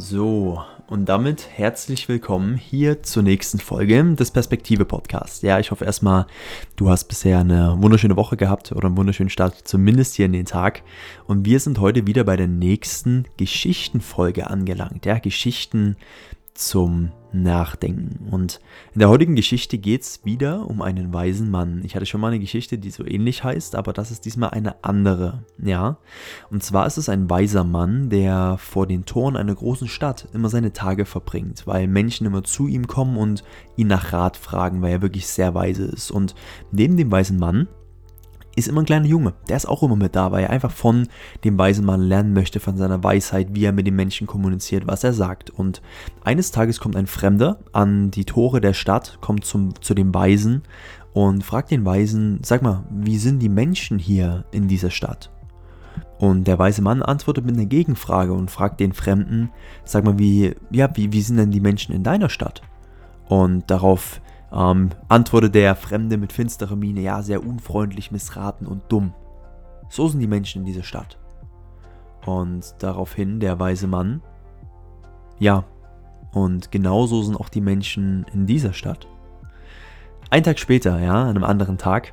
So, und damit herzlich willkommen hier zur nächsten Folge des Perspektive Podcasts. Ja, ich hoffe erstmal, du hast bisher eine wunderschöne Woche gehabt oder einen wunderschönen Start, zumindest hier in den Tag. Und wir sind heute wieder bei der nächsten Geschichtenfolge angelangt. Ja, Geschichten zum Nachdenken. Und in der heutigen Geschichte geht es wieder um einen weisen Mann. Ich hatte schon mal eine Geschichte, die so ähnlich heißt, aber das ist diesmal eine andere. Ja. Und zwar ist es ein weiser Mann, der vor den Toren einer großen Stadt immer seine Tage verbringt, weil Menschen immer zu ihm kommen und ihn nach Rat fragen, weil er wirklich sehr weise ist. Und neben dem weisen Mann ist immer ein kleiner Junge. Der ist auch immer mit da, weil er einfach von dem weisen Mann lernen möchte, von seiner Weisheit, wie er mit den Menschen kommuniziert, was er sagt. Und eines Tages kommt ein Fremder an die Tore der Stadt, kommt zum, zu dem Weisen und fragt den Weisen, sag mal, wie sind die Menschen hier in dieser Stadt? Und der weise Mann antwortet mit einer Gegenfrage und fragt den Fremden, sag mal, wie, ja, wie, wie sind denn die Menschen in deiner Stadt? Und darauf ähm, antwortet der Fremde mit finsterer Miene, ja, sehr unfreundlich, missraten und dumm. So sind die Menschen in dieser Stadt. Und daraufhin der weise Mann, ja, und genauso sind auch die Menschen in dieser Stadt. Ein Tag später, ja, an einem anderen Tag,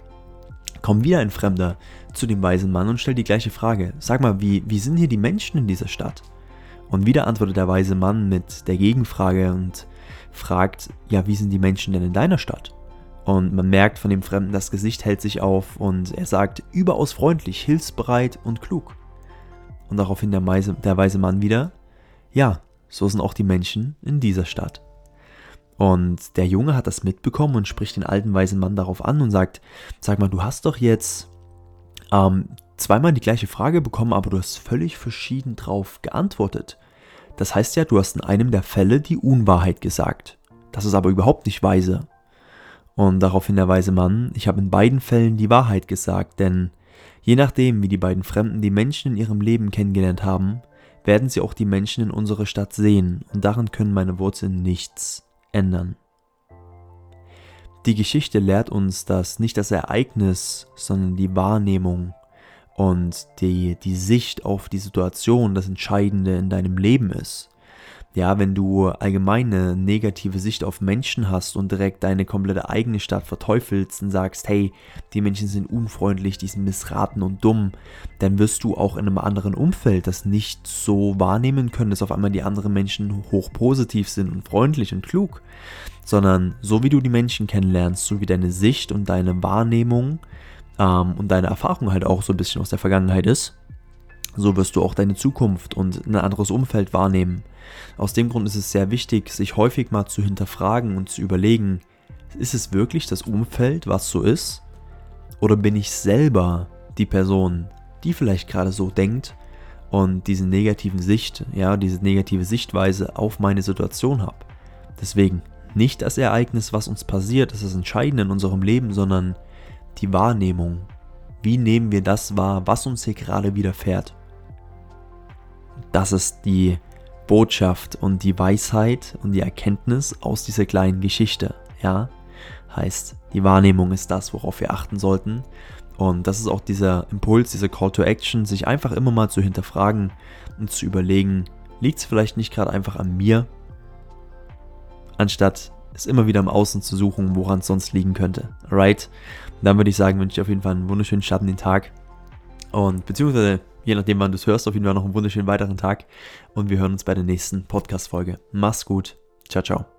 kommt wieder ein Fremder zu dem weisen Mann und stellt die gleiche Frage. Sag mal, wie, wie sind hier die Menschen in dieser Stadt? Und wieder antwortet der weise Mann mit der Gegenfrage und fragt, ja, wie sind die Menschen denn in deiner Stadt? Und man merkt von dem Fremden, das Gesicht hält sich auf und er sagt, überaus freundlich, hilfsbereit und klug. Und daraufhin der, Meise, der weise Mann wieder, ja, so sind auch die Menschen in dieser Stadt. Und der Junge hat das mitbekommen und spricht den alten weisen Mann darauf an und sagt, sag mal, du hast doch jetzt ähm, zweimal die gleiche Frage bekommen, aber du hast völlig verschieden drauf geantwortet. Das heißt ja, du hast in einem der Fälle die Unwahrheit gesagt. Das ist aber überhaupt nicht weise. Und daraufhin der weise Mann, ich habe in beiden Fällen die Wahrheit gesagt, denn je nachdem, wie die beiden Fremden die Menschen in ihrem Leben kennengelernt haben, werden sie auch die Menschen in unserer Stadt sehen, und daran können meine Worte nichts ändern. Die Geschichte lehrt uns, dass nicht das Ereignis, sondern die Wahrnehmung und die, die Sicht auf die Situation das Entscheidende in deinem Leben ist. Ja, wenn du allgemein eine negative Sicht auf Menschen hast und direkt deine komplette eigene Stadt verteufelst und sagst, hey, die Menschen sind unfreundlich, die sind missraten und dumm, dann wirst du auch in einem anderen Umfeld das nicht so wahrnehmen können, dass auf einmal die anderen Menschen hochpositiv sind und freundlich und klug, sondern so wie du die Menschen kennenlernst, so wie deine Sicht und deine Wahrnehmung ähm, und deine Erfahrung halt auch so ein bisschen aus der Vergangenheit ist, so wirst du auch deine Zukunft und ein anderes Umfeld wahrnehmen. Aus dem Grund ist es sehr wichtig, sich häufig mal zu hinterfragen und zu überlegen, ist es wirklich das Umfeld, was so ist? Oder bin ich selber die Person, die vielleicht gerade so denkt und diese negativen Sicht, ja, diese negative Sichtweise auf meine Situation habe? Deswegen nicht das Ereignis, was uns passiert, ist das Entscheidende in unserem Leben, sondern die Wahrnehmung. Wie nehmen wir das wahr, was uns hier gerade widerfährt? Das ist die Botschaft und die Weisheit und die Erkenntnis aus dieser kleinen Geschichte. Ja, heißt, die Wahrnehmung ist das, worauf wir achten sollten. Und das ist auch dieser Impuls, dieser Call to Action, sich einfach immer mal zu hinterfragen und zu überlegen, liegt es vielleicht nicht gerade einfach an mir, anstatt es immer wieder im Außen zu suchen, woran es sonst liegen könnte. Alright? Dann würde ich sagen, wünsche ich auf jeden Fall einen wunderschönen den Tag. Und beziehungsweise, je nachdem, wann du es hörst, auf jeden Fall noch einen wunderschönen weiteren Tag. Und wir hören uns bei der nächsten Podcast-Folge. Mach's gut. Ciao, ciao.